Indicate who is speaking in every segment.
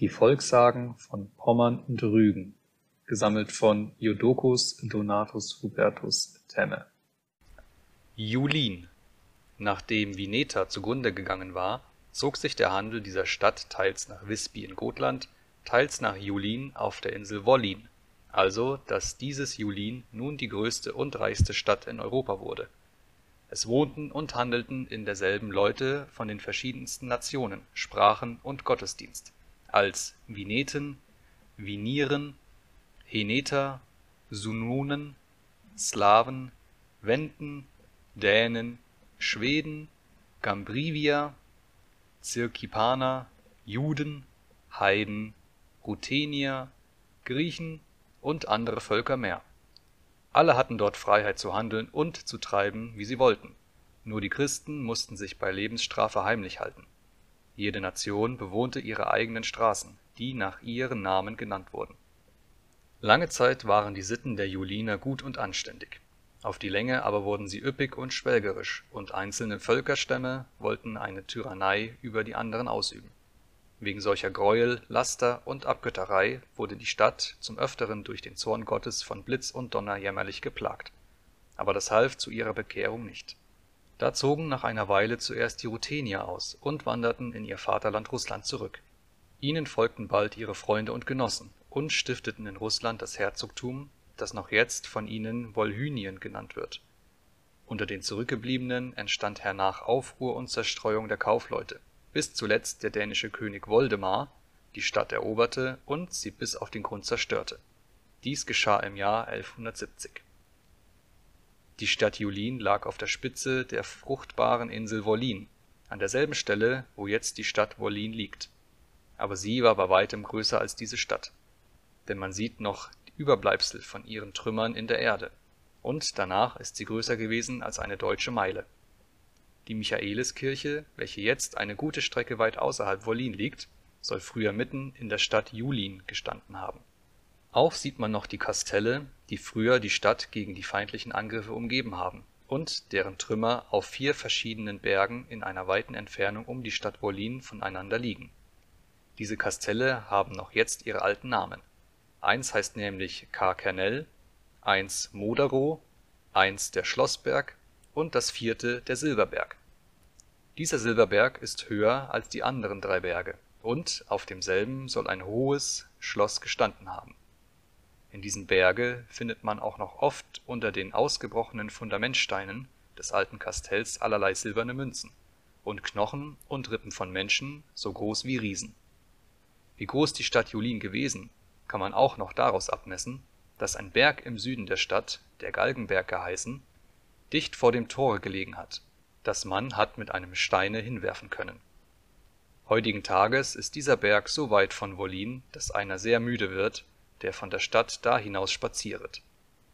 Speaker 1: Die Volkssagen von Pommern und Rügen gesammelt von Jodocus Donatus Hubertus Temme. Julin. Nachdem Vineta zugrunde gegangen war, zog sich der Handel dieser Stadt teils nach Visby in Gotland, teils nach Julin auf der Insel Wollin, also dass dieses Julin nun die größte und reichste Stadt in Europa wurde. Es wohnten und handelten in derselben Leute von den verschiedensten Nationen, Sprachen und Gottesdienst, als Vineten, Vinieren, Heneter, Sunonen, Slawen, Wenden, Dänen, Schweden, Gambrivier, Cirkipaner, Juden, Heiden, Ruthenier, Griechen und andere Völker mehr. Alle hatten dort Freiheit zu handeln und zu treiben, wie sie wollten, nur die Christen mussten sich bei Lebensstrafe heimlich halten. Jede Nation bewohnte ihre eigenen Straßen, die nach ihren Namen genannt wurden. Lange Zeit waren die Sitten der Juliner gut und anständig, auf die Länge aber wurden sie üppig und schwelgerisch, und einzelne Völkerstämme wollten eine Tyrannei über die anderen ausüben Wegen solcher Greuel, Laster und Abgötterei wurde die Stadt zum Öfteren durch den Zorn Gottes von Blitz und Donner jämmerlich geplagt. Aber das half zu ihrer Bekehrung nicht. Da zogen nach einer Weile zuerst die Ruthenier aus und wanderten in ihr Vaterland Russland zurück. Ihnen folgten bald ihre Freunde und Genossen und stifteten in Russland das Herzogtum, das noch jetzt von ihnen Wolhynien genannt wird. Unter den Zurückgebliebenen entstand hernach Aufruhr und Zerstreuung der Kaufleute bis zuletzt der dänische König Woldemar die Stadt eroberte und sie bis auf den Grund zerstörte. Dies geschah im Jahr 1170. Die Stadt Julin lag auf der Spitze der fruchtbaren Insel Wollin, an derselben Stelle, wo jetzt die Stadt Wollin liegt. Aber sie war bei weitem größer als diese Stadt, denn man sieht noch Überbleibsel von ihren Trümmern in der Erde, und danach ist sie größer gewesen als eine deutsche Meile die Michaeliskirche, welche jetzt eine gute Strecke weit außerhalb Wollin liegt, soll früher mitten in der Stadt Julin gestanden haben. Auch sieht man noch die Kastelle, die früher die Stadt gegen die feindlichen Angriffe umgeben haben und deren Trümmer auf vier verschiedenen Bergen in einer weiten Entfernung um die Stadt Wollin voneinander liegen. Diese Kastelle haben noch jetzt ihre alten Namen. Eins heißt nämlich Carkernel, eins Moderow, eins der Schlossberg und das vierte der Silberberg. Dieser Silberberg ist höher als die anderen drei Berge, und auf demselben soll ein hohes Schloss gestanden haben. In diesem Berge findet man auch noch oft unter den ausgebrochenen Fundamentsteinen des alten Kastells allerlei silberne Münzen und Knochen und Rippen von Menschen so groß wie Riesen. Wie groß die Stadt Julin gewesen, kann man auch noch daraus abmessen, dass ein Berg im Süden der Stadt, der Galgenberg geheißen dicht vor dem Tore gelegen hat, das man hat mit einem Steine hinwerfen können. Heutigen Tages ist dieser Berg so weit von Wollin, dass einer sehr müde wird, der von der Stadt da hinaus spazieret.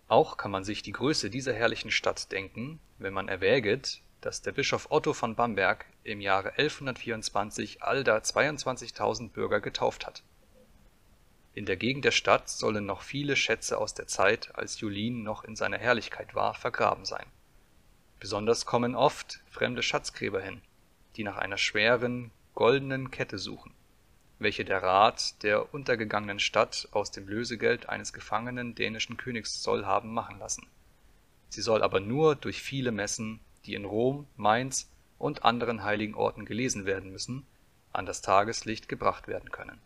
Speaker 1: Auch kann man sich die Größe dieser herrlichen Stadt denken, wenn man erwäget, dass der Bischof Otto von Bamberg im Jahre 1124 allda 22.000 Bürger getauft hat. In der Gegend der Stadt sollen noch viele Schätze aus der Zeit, als Julin noch in seiner Herrlichkeit war, vergraben sein Besonders kommen oft fremde Schatzgräber hin, die nach einer schweren, goldenen Kette suchen, welche der Rat der untergegangenen Stadt aus dem Lösegeld eines gefangenen dänischen Königs soll haben machen lassen. Sie soll aber nur durch viele Messen, die in Rom, Mainz und anderen heiligen Orten gelesen werden müssen, an das Tageslicht gebracht werden können